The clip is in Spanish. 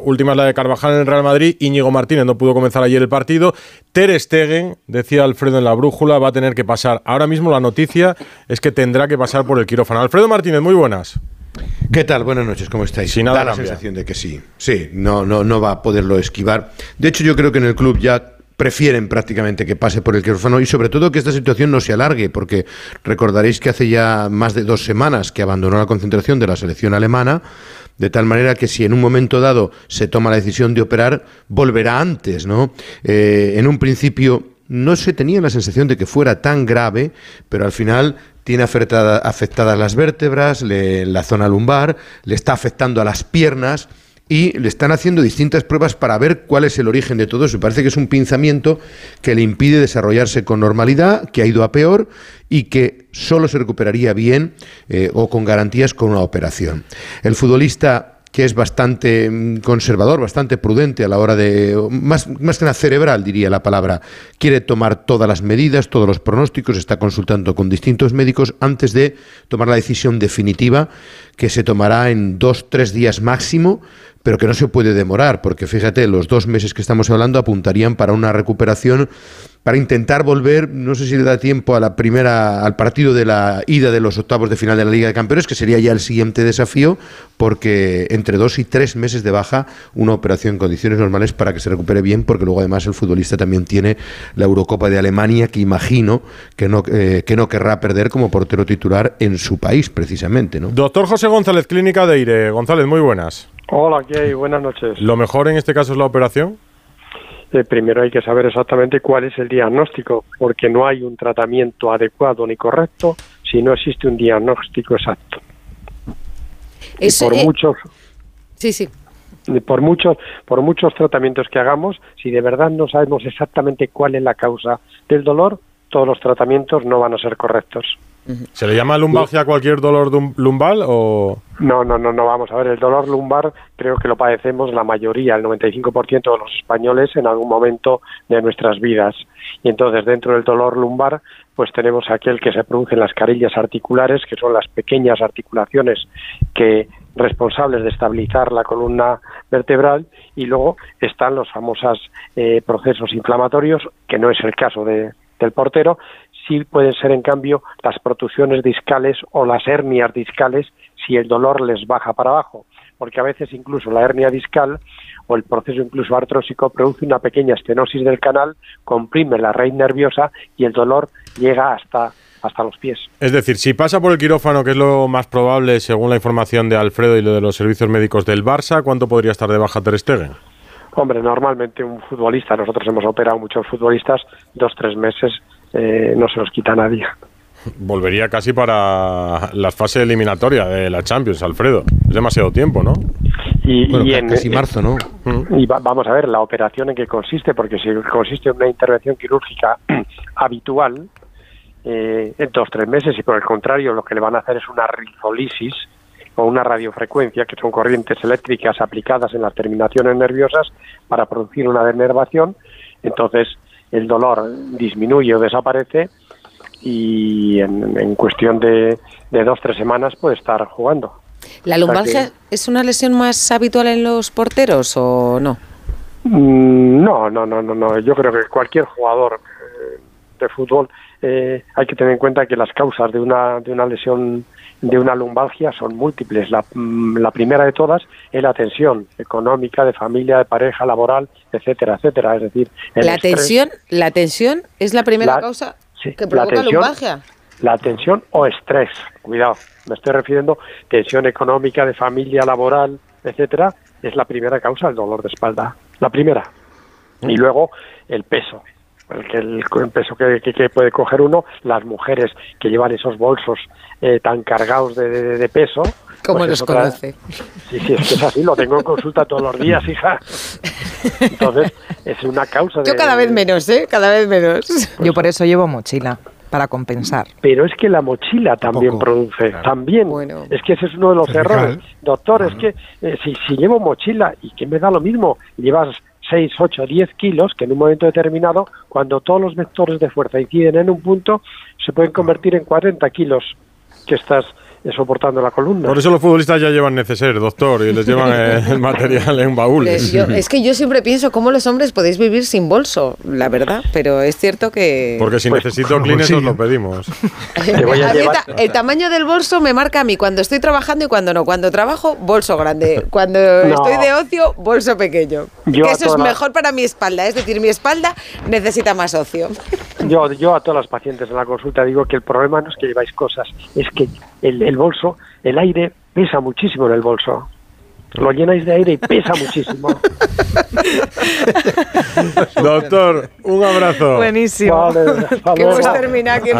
última es la de Carvajal en el Real Madrid. Íñigo Martínez no pudo comenzar ayer el partido. Ter Stegen, decía Alfredo en la brújula, va a tener que pasar. Ahora mismo la noticia es que tendrá que pasar por el quirófano. Alfredo Martínez, muy buenas. ¿Qué tal? Buenas noches, ¿cómo estáis? Sin nada da la sensación de que sí. Sí, no, no, no va a poderlo esquivar. De hecho, yo creo que en el club ya prefieren prácticamente que pase por el quirófano y sobre todo que esta situación no se alargue, porque recordaréis que hace ya más de dos semanas que abandonó la concentración de la selección alemana de tal manera que si en un momento dado se toma la decisión de operar, volverá antes, ¿no? Eh, en un principio no se tenía la sensación de que fuera tan grave, pero al final tiene afectadas las vértebras, la zona lumbar, le está afectando a las piernas y le están haciendo distintas pruebas para ver cuál es el origen de todo eso. Parece que es un pinzamiento que le impide desarrollarse con normalidad, que ha ido a peor y que solo se recuperaría bien eh, o con garantías con una operación. El futbolista que es bastante mm, conservador, bastante prudente a la hora de, más, más que nada cerebral diría la palabra, quiere tomar todas las medidas, todos los pronósticos, está consultando con distintos médicos antes de tomar la decisión definitiva que se tomará en dos, tres días máximo, pero que no se puede demorar, porque fíjate, los dos meses que estamos hablando apuntarían para una recuperación para intentar volver, no sé si le da tiempo a la primera, al partido de la ida de los octavos de final de la Liga de Campeones, que sería ya el siguiente desafío, porque entre dos y tres meses de baja, una operación en condiciones normales para que se recupere bien, porque luego además el futbolista también tiene la Eurocopa de Alemania, que imagino que no, eh, que no querrá perder como portero titular en su país, precisamente. ¿no? Doctor José González, Clínica de Aire. González, muy buenas. Hola, ¿qué hay? Buenas noches. ¿Lo mejor en este caso es la operación? Eh, primero hay que saber exactamente cuál es el diagnóstico, porque no hay un tratamiento adecuado ni correcto si no existe un diagnóstico exacto. por eh, muchos sí, sí. Por muchos, por muchos tratamientos que hagamos, si de verdad no sabemos exactamente cuál es la causa del dolor, todos los tratamientos no van a ser correctos. ¿Se le llama lumbalgia a cualquier dolor lumbal o...? No, no, no, no, vamos a ver, el dolor lumbar creo que lo padecemos la mayoría, el 95% de los españoles en algún momento de nuestras vidas. Y entonces dentro del dolor lumbar pues tenemos aquel que se produce en las carillas articulares, que son las pequeñas articulaciones que responsables de estabilizar la columna vertebral y luego están los famosos eh, procesos inflamatorios, que no es el caso de, del portero, sí pueden ser en cambio las protusiones discales o las hernias discales si el dolor les baja para abajo, porque a veces incluso la hernia discal o el proceso incluso artrósico produce una pequeña estenosis del canal, comprime la raíz nerviosa y el dolor llega hasta hasta los pies. Es decir, si pasa por el quirófano, que es lo más probable según la información de Alfredo y lo de los servicios médicos del Barça, ¿cuánto podría estar de baja Ter Stegen? Hombre, normalmente un futbolista, nosotros hemos operado muchos futbolistas, dos, tres meses eh, no se los quita nadie. Volvería casi para la fase eliminatoria de la Champions, Alfredo. Es demasiado tiempo, ¿no? Y, en, casi marzo, ¿no? Y vamos a ver la operación en qué consiste, porque si consiste en una intervención quirúrgica habitual, eh, en dos tres meses, y por el contrario lo que le van a hacer es una rizolisis o una radiofrecuencia, que son corrientes eléctricas aplicadas en las terminaciones nerviosas para producir una denervación, entonces el dolor disminuye o desaparece y en, cuestión de, de dos tres semanas puede estar jugando. ¿La lumbalgia es una lesión más habitual en los porteros o no? No, no, no, no, no. Yo creo que cualquier jugador de fútbol eh, hay que tener en cuenta que las causas de una, de una lesión de una lumbalgia son múltiples. La, mm, la, primera de todas es la tensión económica, de familia, de pareja, laboral, etcétera, etcétera. Es decir, la tensión, la tensión es la primera causa que provoca la lumbalgia. La tensión o estrés, cuidado, me estoy refiriendo tensión económica, de familia, laboral, etcétera, es la primera causa del dolor de espalda, la primera. Y luego el peso, el, el peso que, que, puede coger uno, las mujeres que llevan esos bolsos eh, tan cargados de, de, peso. ¿Cómo pues los conoce? Sí, sí, es que es así, lo tengo en consulta todos los días, hija. Entonces, es una causa de... Yo cada vez menos, ¿eh? Cada vez menos. Yo por eso llevo mochila para compensar. Pero es que la mochila también produce, también. Bueno. Es que ese es uno de los errores. Doctor, es que eh, si, si llevo mochila y que me da lo mismo, llevas 6, 8, 10 kilos, que en un momento determinado, cuando todos los vectores de fuerza inciden en un punto, se pueden convertir en 40 kilos que estás soportando la columna. Por eso los futbolistas ya llevan neceser, doctor, y les llevan el material en baúles. es que yo siempre pienso cómo los hombres podéis vivir sin bolso, la verdad, pero es cierto que... Porque si pues, necesito clines os lo pedimos. El tamaño del bolso me marca a mí cuando estoy trabajando y cuando no. Cuando trabajo, bolso grande. Cuando estoy de ocio, bolso pequeño. que eso es mejor para mi espalda, es decir, mi espalda necesita más ocio. Yo, yo a todas las pacientes en la consulta digo que el problema no es que lleváis cosas, es que el, el bolso, el aire pesa muchísimo en el bolso. Lo llenáis de aire y pesa muchísimo. Doctor, un abrazo. Buenísimo. Vale, que hemos terminado. Que